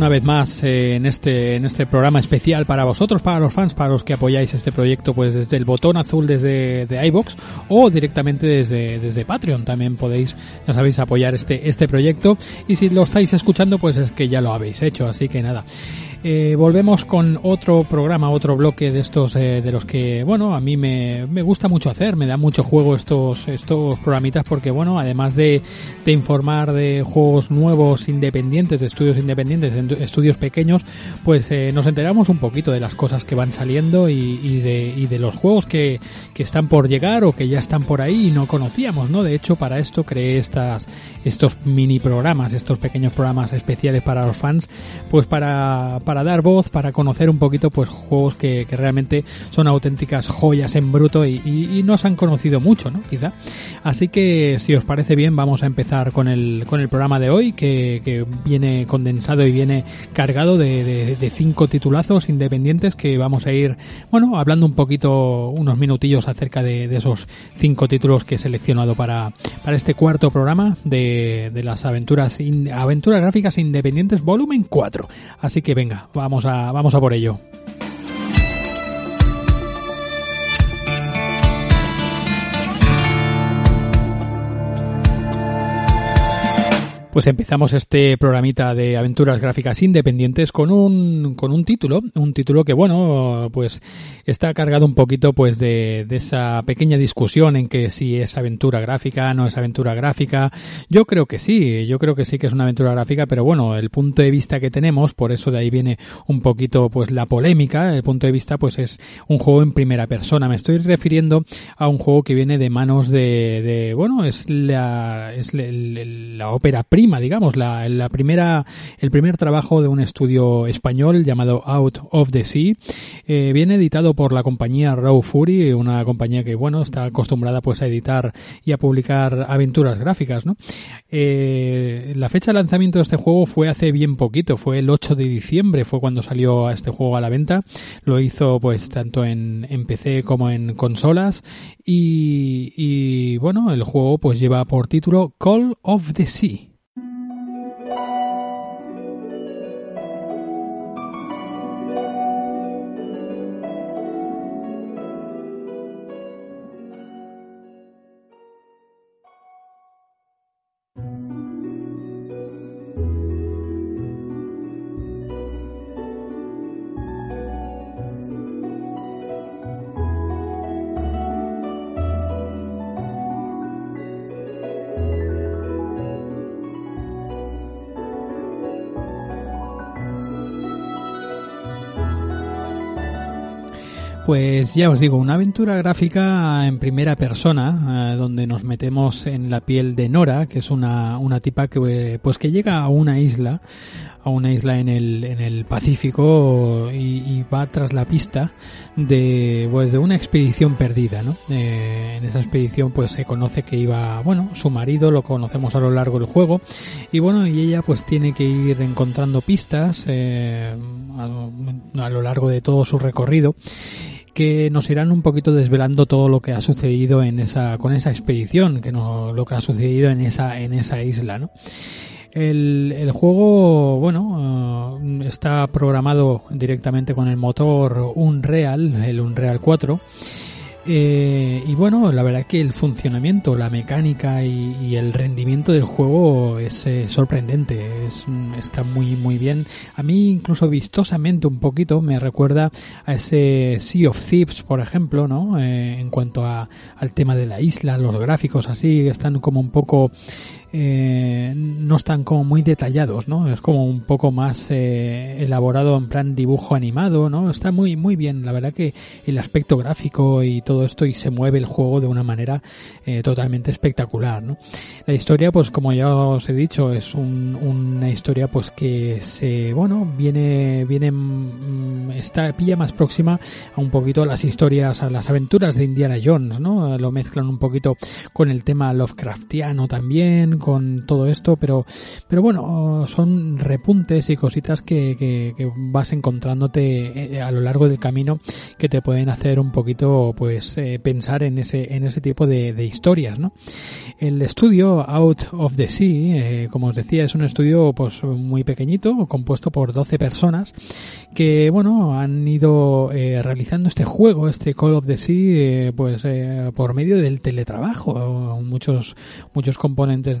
Una vez más eh, en este en este programa especial para vosotros, para los fans, para los que apoyáis este proyecto, pues desde el botón azul desde de iBox o directamente desde desde Patreon. También podéis, ya sabéis, apoyar este este proyecto. Y si lo estáis escuchando, pues es que ya lo habéis hecho, así que nada. Eh, volvemos con otro programa, otro bloque de estos eh, de los que, bueno, a mí me, me, gusta mucho hacer, me da mucho juego estos estos programitas porque, bueno, además de, de informar de juegos nuevos independientes, de estudios independientes, de estudios pequeños, pues eh, nos enteramos un poquito de las cosas que van saliendo y, y, de, y de los juegos que, que están por llegar o que ya están por ahí y no conocíamos, ¿no? De hecho, para esto creé estas, estos mini programas, estos pequeños programas especiales para los fans, pues para para dar voz, para conocer un poquito pues juegos que, que realmente son auténticas joyas en bruto y, y, no se han conocido mucho, ¿no? Quizá. Así que si os parece bien vamos a empezar con el, con el programa de hoy que, que viene condensado y viene cargado de, de, cinco titulazos independientes que vamos a ir, bueno, hablando un poquito, unos minutillos acerca de, esos cinco títulos que he seleccionado para, para este cuarto programa de, las aventuras, aventuras gráficas independientes volumen 4. Así que venga, vamos a, vamos a por ello. Pues empezamos este programita de aventuras gráficas independientes con un, con un título, un título que bueno, pues está cargado un poquito pues de, de esa pequeña discusión en que si es aventura gráfica, no es aventura gráfica. Yo creo que sí, yo creo que sí que es una aventura gráfica, pero bueno, el punto de vista que tenemos, por eso de ahí viene un poquito pues la polémica, el punto de vista pues es un juego en primera persona. Me estoy refiriendo a un juego que viene de manos de, de bueno, es la, es la, la ópera prima digamos, la, primera, el primer trabajo de un estudio español llamado Out of the Sea. Eh, viene editado por la compañía Raw Fury, una compañía que, bueno, está acostumbrada pues a editar y a publicar aventuras gráficas, ¿no? Eh, la fecha de lanzamiento de este juego fue hace bien poquito, fue el 8 de diciembre, fue cuando salió este juego a la venta. Lo hizo pues tanto en, en PC como en consolas y, y bueno, el juego pues lleva por título Call of the Sea. Pues ya os digo, una aventura gráfica en primera persona, eh, donde nos metemos en la piel de Nora, que es una, una tipa que, pues que llega a una isla, a una isla en el, en el Pacífico y, y va tras la pista de, pues, de una expedición perdida, ¿no? Eh, en esa expedición pues se conoce que iba, bueno, su marido, lo conocemos a lo largo del juego, y bueno, y ella pues tiene que ir encontrando pistas eh, a, a lo largo de todo su recorrido que nos irán un poquito desvelando todo lo que ha sucedido en esa con esa expedición que no lo que ha sucedido en esa en esa isla no el, el juego bueno uh, está programado directamente con el motor Unreal el Unreal 4 eh, y bueno, la verdad que el funcionamiento, la mecánica y, el rendimiento del juego es eh, sorprendente, es, está muy muy bien. A mí incluso vistosamente un poquito me recuerda a ese Sea of Thieves, por ejemplo, ¿no? Eh, en cuanto a, al tema de la isla, los gráficos así están como un poco eh, no están como muy detallados, ¿no? Es como un poco más eh, elaborado en plan dibujo animado, ¿no? Está muy muy bien, la verdad que el aspecto gráfico y todo esto y se mueve el juego de una manera eh, totalmente espectacular, ¿no? La historia, pues como ya os he dicho, es una historia pues que se, bueno, viene viene mm, está pilla más próxima a un poquito a las historias, a las aventuras de Indiana Jones, ¿no? Lo mezclan un poquito con el tema Lovecraftiano también, con todo esto, pero, pero bueno, son repuntes y cositas que, que, vas encontrándote eh, a lo largo del camino que te pueden hacer un poquito, pues, eh, pensar en ese, en ese tipo de, de historias, ¿no? El estudio Out of the Sea, eh, como os decía, es un estudio, pues, muy pequeñito, compuesto por 12 personas que, bueno, han ido realizando este juego, este Call of the Sea, pues, por medio del teletrabajo. Muchos, muchos componentes